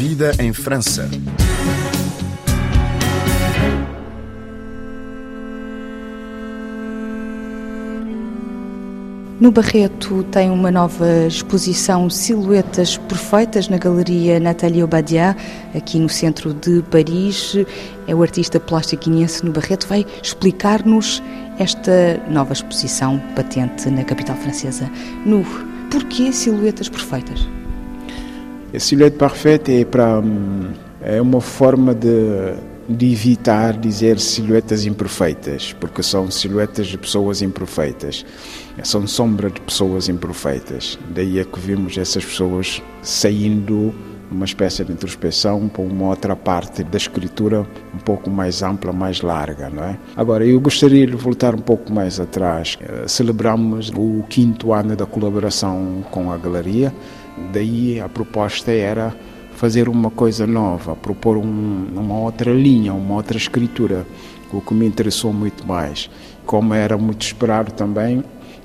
Vida em França. No Barreto tem uma nova exposição Silhuetas Perfeitas na Galeria Nathalie Obadia, aqui no centro de Paris. É o artista plástico guinense no Barreto. Vai explicar-nos esta nova exposição patente na capital francesa. No porquê Silhuetas Perfeitas? A silhueta perfeita é para é uma forma de de evitar dizer silhuetas imperfeitas, porque são silhuetas de pessoas imperfeitas, são sombras de pessoas imperfeitas. Daí é que vimos essas pessoas saindo uma espécie de introspeção para uma outra parte da escritura um pouco mais ampla, mais larga, não é? Agora, eu gostaria de voltar um pouco mais atrás. Eh, celebramos o quinto ano da colaboração com a galeria, daí a proposta era fazer uma coisa nova, propor um, uma outra linha, uma outra escritura, o que me interessou muito mais. Como era muito esperado também,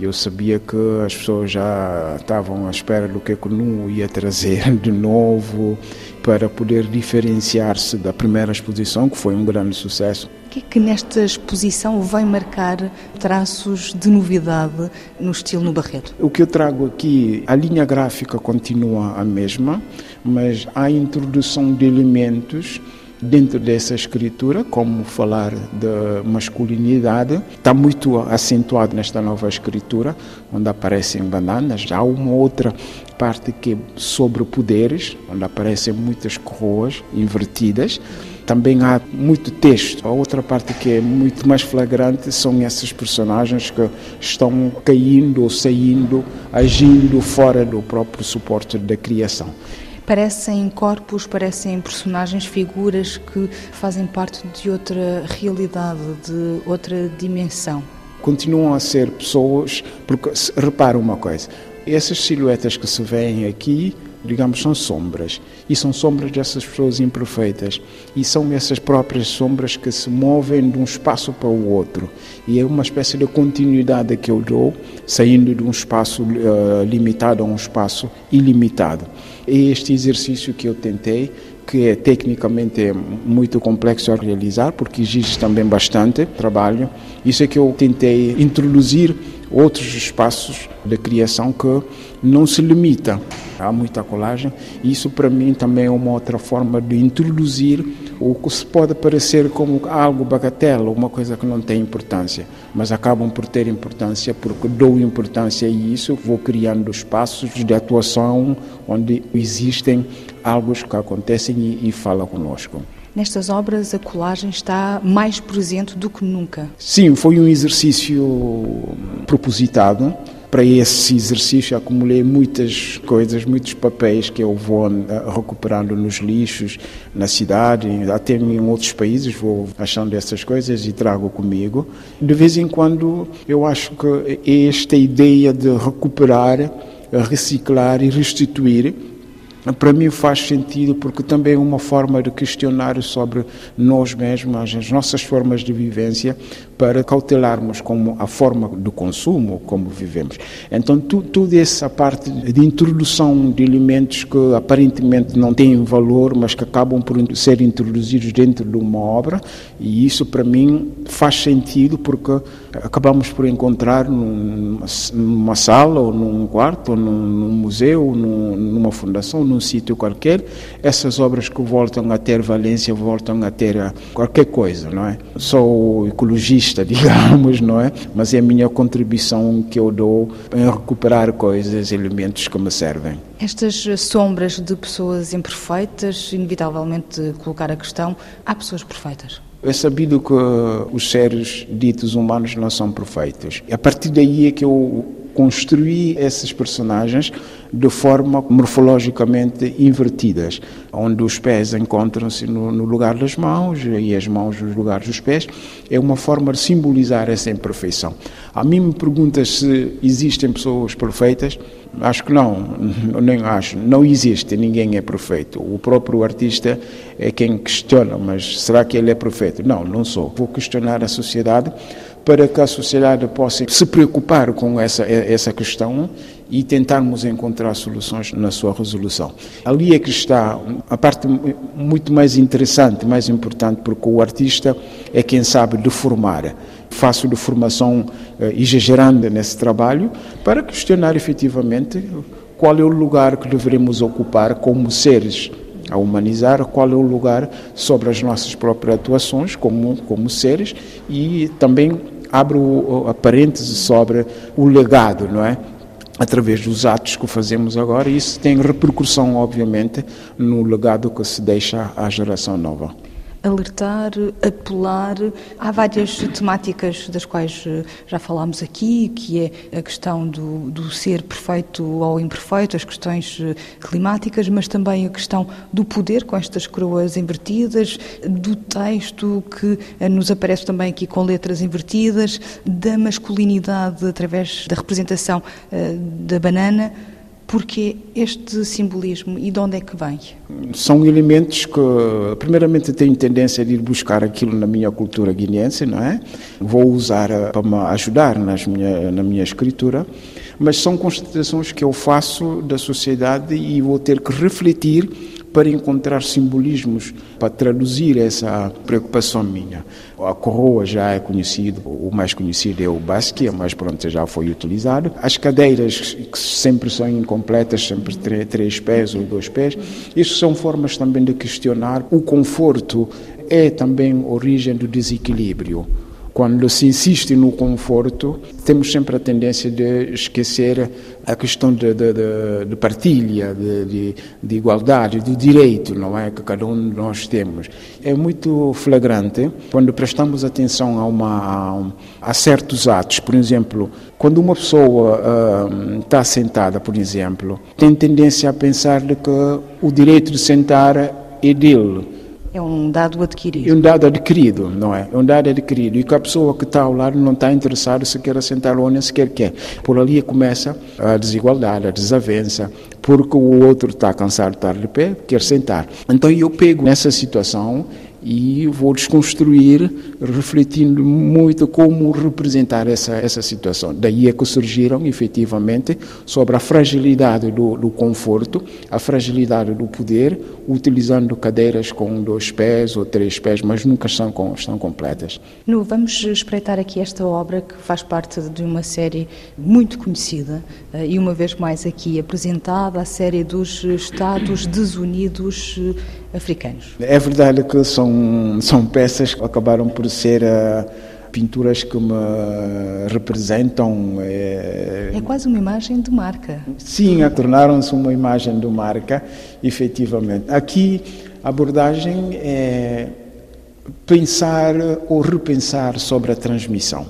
eu sabia que as pessoas já estavam à espera do que eu não ia trazer de novo para poder diferenciar-se da primeira exposição, que foi um grande sucesso. O que é que nesta exposição vai marcar traços de novidade no estilo no Barreto? O que eu trago aqui, a linha gráfica continua a mesma, mas há a introdução de elementos dentro dessa escritura, como falar de masculinidade, está muito acentuado nesta nova escritura, onde aparecem bananas. Há uma outra parte que é sobre poderes, onde aparecem muitas coroas invertidas. Também há muito texto. A outra parte que é muito mais flagrante são esses personagens que estão caindo ou saindo, agindo fora do próprio suporte da criação parecem corpos, parecem personagens, figuras que fazem parte de outra realidade, de outra dimensão. Continuam a ser pessoas, porque repara uma coisa, essas silhuetas que se veem aqui digamos, são sombras. E são sombras dessas pessoas imperfeitas. E são essas próprias sombras que se movem de um espaço para o outro. E é uma espécie de continuidade que eu dou, saindo de um espaço uh, limitado a um espaço ilimitado. É este exercício que eu tentei, que é tecnicamente é muito complexo a realizar, porque exige também bastante trabalho. Isso é que eu tentei introduzir outros espaços de criação que não se limita. Há muita colagem isso para mim também é uma outra forma de introduzir o que se pode parecer como algo bagatela, uma coisa que não tem importância, mas acabam por ter importância porque dou importância a isso, vou criando espaços de atuação onde existem algo que acontecem e, e fala conosco. Nestas obras, a colagem está mais presente do que nunca. Sim, foi um exercício propositado. Para esse exercício, acumulei muitas coisas, muitos papéis que eu vou eh, recuperando nos lixos, na cidade, até em outros países, vou achando essas coisas e trago comigo. De vez em quando, eu acho que esta ideia de recuperar, reciclar e restituir para mim faz sentido porque também é uma forma de questionar sobre nós mesmos, as nossas formas de vivência, para cautelarmos como a forma do consumo, como vivemos. Então, tu, toda essa parte de introdução de elementos que aparentemente não têm valor, mas que acabam por ser introduzidos dentro de uma obra, e isso para mim faz sentido porque acabamos por encontrar numa, sala, ou num quarto, ou num, museu, ou numa fundação, num sítio qualquer, essas obras que voltam a ter valência, voltam a ter qualquer coisa, não é? Sou ecologista digamos, não é? Mas é a minha contribuição que eu dou em recuperar coisas, elementos que me servem. Estas sombras de pessoas imperfeitas, inevitavelmente colocar a questão: há pessoas perfeitas? É sabido que os seres ditos humanos não são perfeitos. A partir daí é que eu construí esses personagens de forma morfologicamente invertidas, onde os pés encontram-se no, no, lugar das mãos e as mãos nos lugares dos pés. É uma forma de simbolizar essa imperfeição. A mim me pergunta se existem pessoas perfeitas. Acho que não, nem acho. Não existe, ninguém é perfeito. O próprio artista é quem questiona, mas será que ele é perfeito? Não, não sou. Vou questionar a sociedade para que a sociedade possa se preocupar com essa, essa questão e tentarmos encontrar soluções na sua resolução. Ali é que está a parte muito mais interessante, mais importante, porque o artista é quem sabe de formar. Faço de formação eh, exagerando nesse trabalho para questionar efetivamente qual é o lugar que devemos ocupar como seres a humanizar qual é o lugar sobre as nossas próprias atuações como, como seres e também abre o, a parêntese sobre o legado, não é? Através dos atos que fazemos agora, isso tem repercussão, obviamente, no legado que se deixa à geração nova alertar, apelar. Há várias temáticas das quais eh, já falámos aqui, que é a questão do, do ser perfeito ou imperfeito, as questões eh, climáticas, mas também a questão do poder com estas coroas invertidas, do texto que eh, nos aparece também aqui com letras invertidas, da masculinidade através da representação da banana. Porque este simbolismo e de onde é que vem? São elementos que, primeiramente, tenho tendência de ir buscar aquilo na minha cultura guineense, não é? Vou usar eh, para me ajudar nas minha, na minha escritura, mas são constatações que eu faço da sociedade e vou ter que refletir para encontrar simbolismos para traduzir essa preocupação minha. A coroa já é conhecido, o mais conhecido é o basque, mas pronto, já foi utilizado. As cadeiras, que sempre são incompletas, sempre três pés ou dois pés, isso são formas também de questionar o conforto é também origem do desequilíbrio. Quando se insiste no conforto, temos sempre a tendência de esquecer a questão de, de, de partilha, de, de, igualdade, do direito, não é? Que cada um de nós temos. É muito flagrante quando prestamos atenção a, uma, a certos atos. Por exemplo, quando uma pessoa uh, está sentada, por exemplo, tem tendência a pensar de que o direito de sentar é dele é um dado adquirido. É um dado adquirido, não é? É um dado adquirido. E que a pessoa que está ao lado não está interessada se quer sentar ou nem sequer quer. Por ali começa a desigualdade, a desavença, porque o outro está cansado de estar de pé, quer sentar. Então eu pego nessa situação e vou desconstruir, refletindo muito como representar essa, essa situação. Daí é que surgiram, efetivamente, sobre a fragilidade do, do conforto, a fragilidade do poder, utilizando cadeiras com dois pés ou três pés, mas nunca estão, com, estão completas. Nu, vamos espreitar aqui esta obra que faz parte de uma série muito conhecida eh, e uma vez mais aqui apresentada, a série dos Estados Desunidos eh, Africanos. É verdade que são, são peças que acabaram por ser uh, pinturas que me representam. É, é quase uma imagem de marca. Sim, tornaram-se uma imagem de marca, efetivamente. Aqui a abordagem é pensar ou repensar sobre a transmissão.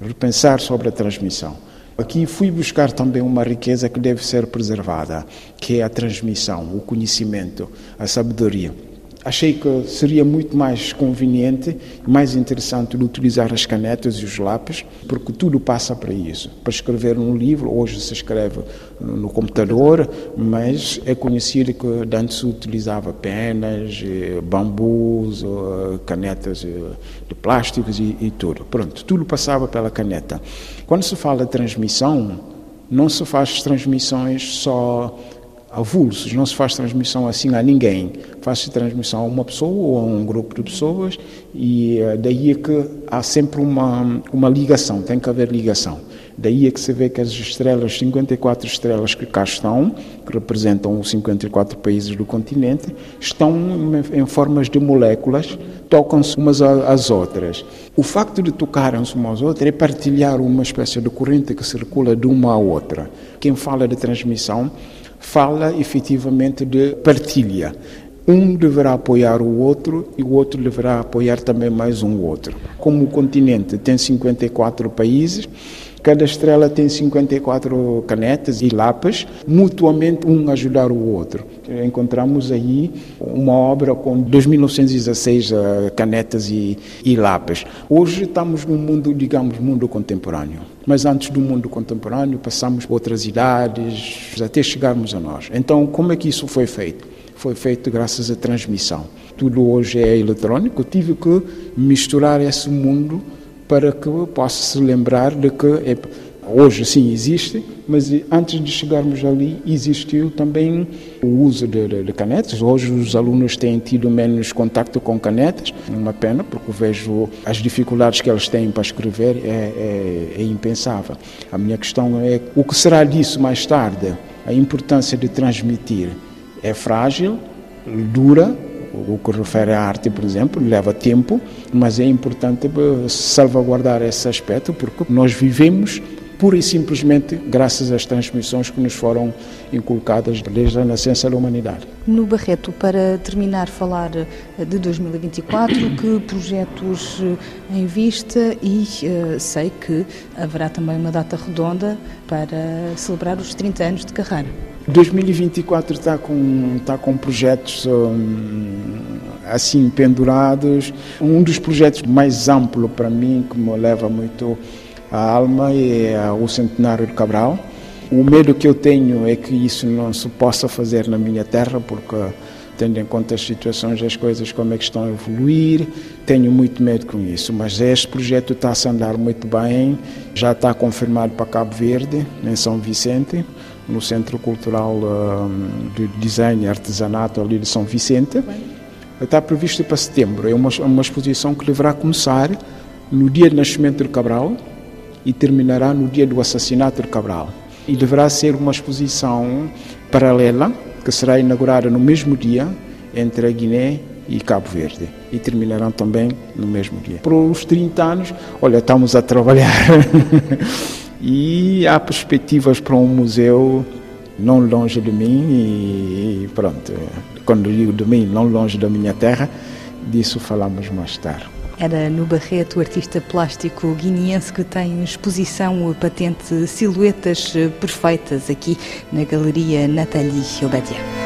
Repensar sobre a transmissão. Aqui fui buscar também uma riqueza que deve ser preservada, que é a transmissão, o conhecimento, a sabedoria achei que seria muito mais conveniente mais interessante de utilizar as canetas e os lápis, porque tudo passa para isso. Para escrever um livro, hoje se escreve no computador, mas é conhecido que antes se utilizava penas, eh, bambus, eh, canetas eh, de plásticos e, e tudo. Pronto, tudo passava pela caneta. Quando se fala de transmissão, não se faz transmissões só avulsos, não se faz transmissão assim a ninguém, faz-se transmissão a uma pessoa ou a um grupo de pessoas e eh, daí é que há sempre uma, uma ligação, tem que haver ligação. Daí é que se vê que as estrelas, 54 estrelas que cá estão, que representam os 54 países do continente, estão em formas de moléculas, tocam-se umas às outras. O facto de tocarem-se umas às outras é partilhar uma espécie de corrente que circula de uma à outra. Quem fala de transmissão fala efetivamente de partilha. Um deverá apoiar o outro e o outro deverá apoiar também mais um outro. Como o continente tem 54 países, Cada estrela tem 54 canetas e lápis, mutuamente um ajudar o outro. Encontramos aí uma obra com 2.916 eh, canetas e, e lápis. Hoje estamos num mundo, digamos, mundo contemporâneo. Mas antes do mundo contemporâneo passamos outras idades até chegarmos a nós. Então, como é que isso foi feito? Foi feito graças à transmissão. Tudo hoje é eletrônico. Eu tive que misturar esse mundo para que possa se lembrar de que é, hoje sim existe, mas antes de chegarmos ali existiu também o uso de, de, de, canetas. Hoje os alunos têm tido menos contato com canetas, uma pena, porque vejo as dificuldades que eles têm para escrever é, é, é impensável. A minha questão é o que será disso mais tarde? A importância de transmitir é frágil, dura, o que refere à arte, por exemplo, leva tempo, mas é importante salvaguardar esse aspecto porque nós vivemos pura e simplesmente graças às transmissões que nos foram inculcadas desde a nascença da humanidade. No Barreto, para terminar, falar eh, de 2024, que projetos eh, em vista e uh, sei que haverá também uma data redonda para celebrar os 30 anos de carreira. 2024 está com, está com projetos um, assim pendurados. Um dos projetos mais amplos para mim, que me leva muito a alma é o centenário de Cabral. O medo que eu tenho é que isso não se possa fazer na minha terra, porque tendo em conta as situações, as coisas como é que estão a evoluir, tenho muito medo com isso. Mas este projeto está a andar muito bem, já está confirmado para Cabo Verde, em São Vicente, no Centro Cultural um, de Design e Artesanato ali de São Vicente. Está previsto para setembro. É uma, uma exposição que deverá começar no dia de nascimento de Cabral, e terminará no dia do assassinato de Cabral. E deverá ser uma exposição paralela, que será inaugurada no mesmo dia entre a Guiné e Cabo Verde. E terminarão também no mesmo dia. Por os 30 anos, olha, estamos a trabalhar. e há perspectivas para um museu não longe de mim e pronto, quando digo de mim, não longe da minha terra, disso falamos mais tarde. Era no Barreto, o artista plástico guineense que tem exposição patente Silhuetas Perfeitas aqui na Galeria Nathalie Obadia.